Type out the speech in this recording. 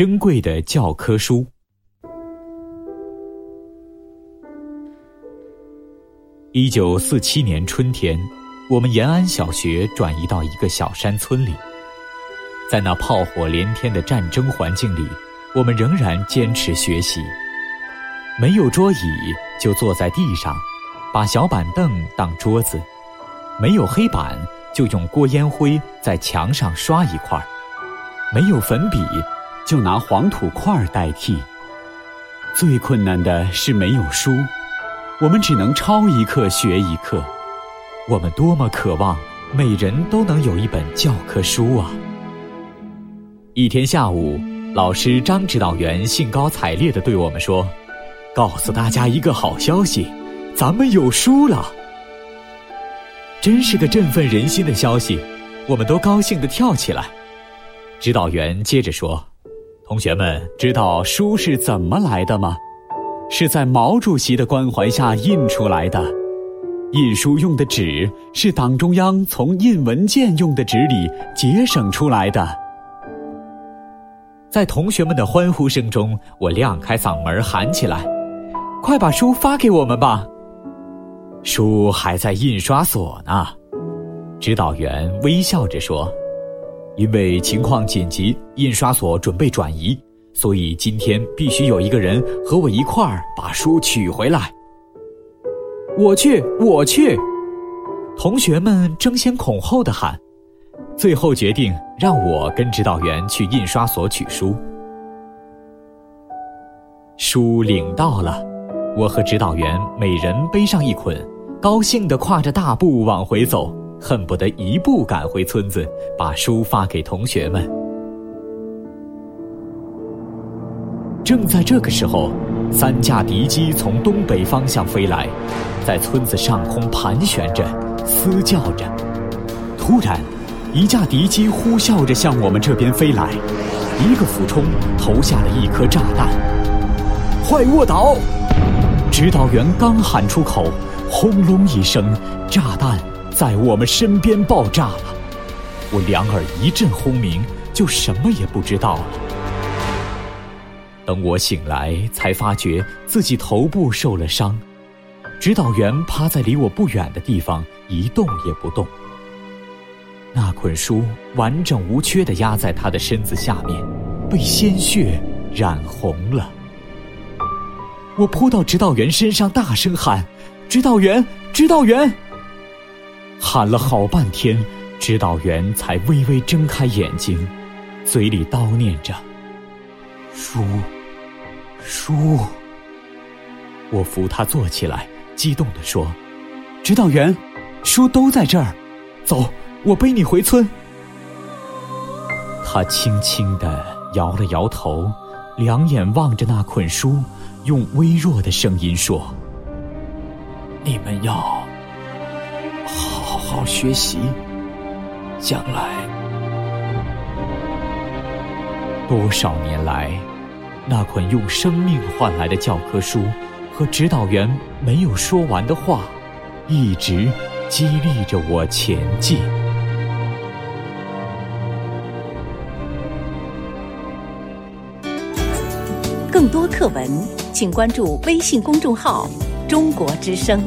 珍贵的教科书。一九四七年春天，我们延安小学转移到一个小山村里，在那炮火连天的战争环境里，我们仍然坚持学习。没有桌椅，就坐在地上，把小板凳当桌子；没有黑板，就用锅烟灰在墙上刷一块；没有粉笔，就拿黄土块代替。最困难的是没有书。我们只能抄一课学一课，我们多么渴望每人都能有一本教科书啊！一天下午，老师张指导员兴高采烈地对我们说：“告诉大家一个好消息，咱们有书了！”真是个振奋人心的消息，我们都高兴地跳起来。指导员接着说：“同学们，知道书是怎么来的吗？”是在毛主席的关怀下印出来的，印书用的纸是党中央从印文件用的纸里节省出来的。在同学们的欢呼声中，我亮开嗓门喊起来：“快把书发给我们吧！”书还在印刷所呢，指导员微笑着说：“因为情况紧急，印刷所准备转移。”所以今天必须有一个人和我一块儿把书取回来。我去，我去！同学们争先恐后的喊，最后决定让我跟指导员去印刷所取书。书领到了，我和指导员每人背上一捆，高兴地跨着大步往回走，恨不得一步赶回村子，把书发给同学们。正在这个时候，三架敌机从东北方向飞来，在村子上空盘旋着，嘶叫着。突然，一架敌机呼啸着向我们这边飞来，一个俯冲投下了一颗炸弹。坏卧倒！指导员刚喊出口，轰隆一声，炸弹在我们身边爆炸了。我两耳一阵轰鸣，就什么也不知道了。等我醒来，才发觉自己头部受了伤。指导员趴在离我不远的地方，一动也不动。那捆书完整无缺的压在他的身子下面，被鲜血染红了。我扑到指导员身上，大声喊：“指导员，指导员！”喊了好半天，指导员才微微睁开眼睛，嘴里叨念着：“书。”书，我扶他坐起来，激动地说：“指导员，书都在这儿，走，我背你回村。”他轻轻地摇了摇头，两眼望着那捆书，用微弱的声音说：“你们要好学习，将来多少年来。”那捆用生命换来的教科书，和指导员没有说完的话，一直激励着我前进。更多课文，请关注微信公众号“中国之声”。